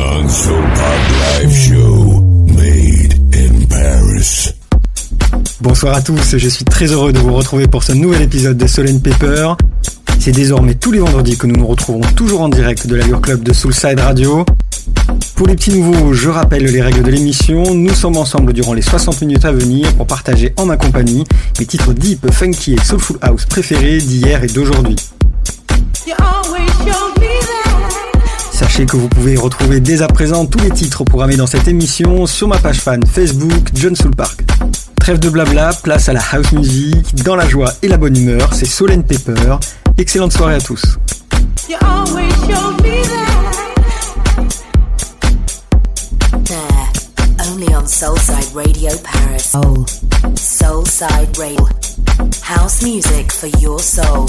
John Live Show, made in Paris. Bonsoir à tous, je suis très heureux de vous retrouver pour ce nouvel épisode de Solène Paper. C'est désormais tous les vendredis que nous nous retrouvons toujours en direct de l'Allure Club de Soulside Radio. Pour les petits nouveaux, je rappelle les règles de l'émission. Nous sommes ensemble durant les 60 minutes à venir pour partager en ma compagnie mes titres deep, funky et soulful house préférés d'hier et d'aujourd'hui. Sachez que vous pouvez retrouver dès à présent tous les titres programmés dans cette émission sur ma page fan Facebook John Soul Park. Trêve de blabla, place à la house music, dans la joie et la bonne humeur, c'est Solène Pepper. Excellente soirée à tous. only on Soulside Radio Paris. Oh. Soulside Radio. House music for your soul.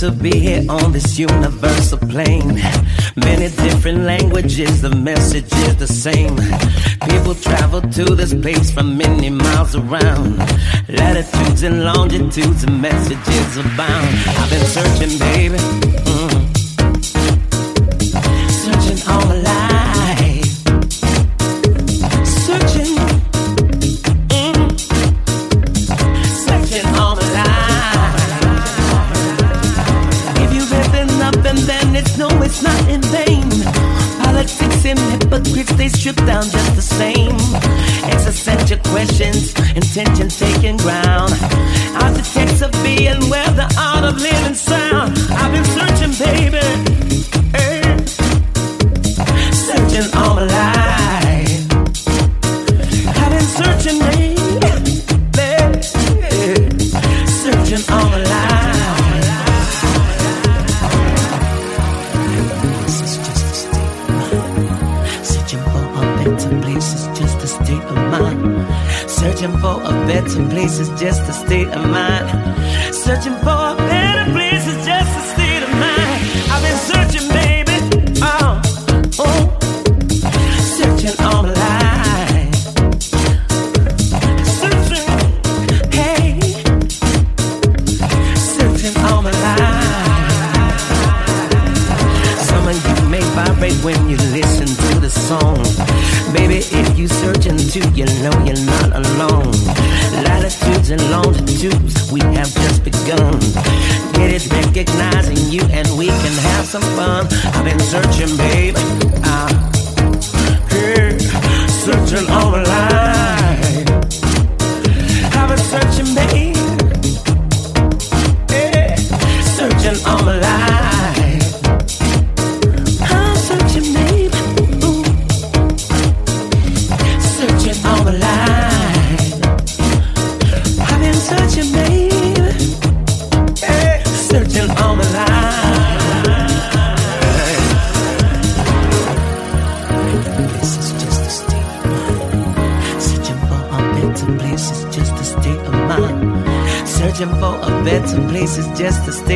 to be here on this universal plane. Many different languages, the message is the same. People travel to this place from many miles around. Latitudes and longitudes, the messages abound. I've been searching, baby. Mm. Intentions taking ground. Architects of being where the some fun. I've been searching, babe. I, yeah, searching all my life. just a step.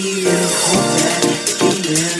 Feeling, hoping, feeling,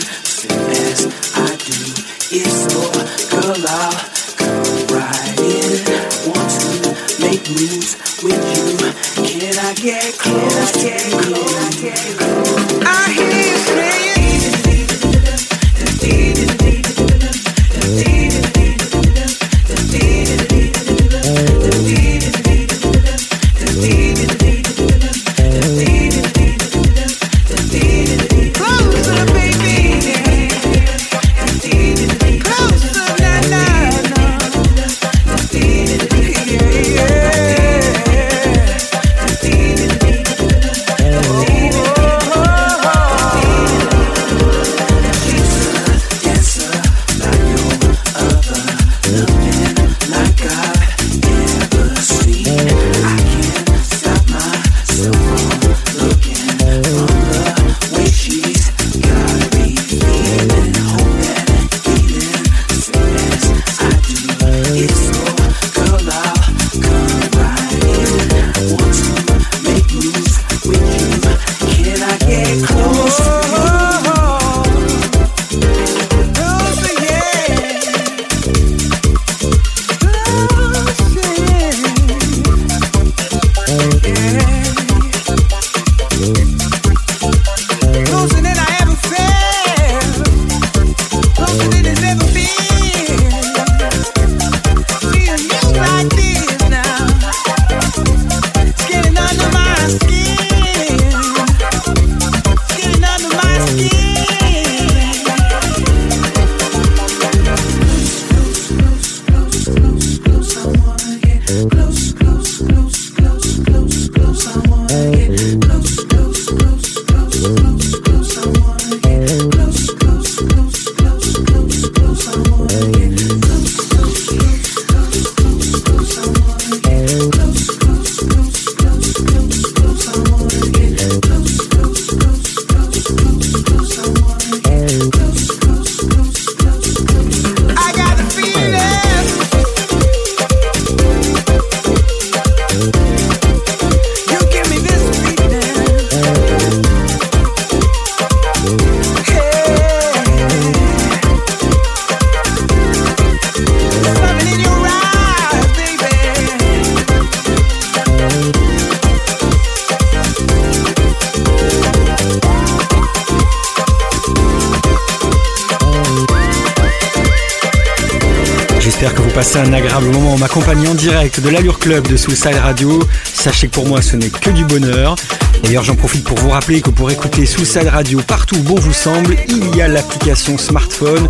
de l'Allure Club de Soulside Radio. Sachez que pour moi ce n'est que du bonheur. D'ailleurs j'en profite pour vous rappeler que pour écouter Soulside Radio partout où bon vous semble, il y a l'application smartphone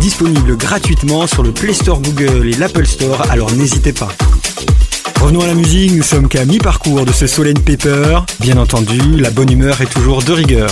disponible gratuitement sur le Play Store Google et l'Apple Store, alors n'hésitez pas. Revenons à la musique, nous sommes qu'à mi-parcours de ce Solène Paper. Bien entendu, la bonne humeur est toujours de rigueur.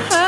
Hurt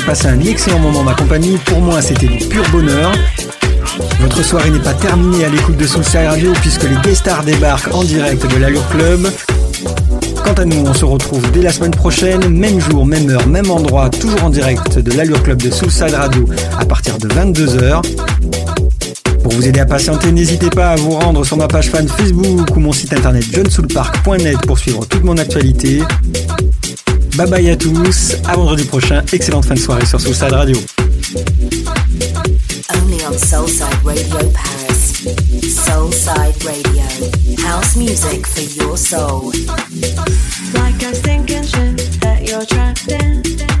passé un excellent moment en ma compagnie. Pour moi, c'était du pur bonheur. Votre soirée n'est pas terminée à l'écoute de Soulside Radio puisque les guest stars débarquent en direct de l'Allure Club. Quant à nous, on se retrouve dès la semaine prochaine, même jour, même heure, même endroit, toujours en direct de l'Allure Club de Soulside Radio à partir de 22h. Pour vous aider à patienter, n'hésitez pas à vous rendre sur ma page fan Facebook ou mon site internet johnsoulpark.net pour suivre toute mon actualité. Bye bye à tous. À vendredi prochain. Excellente fin de soirée sur Soulside Radio. Only on Soulside Radio Paris. Soulside Radio. House music for your soul. Like I was thinking that you're trapped in.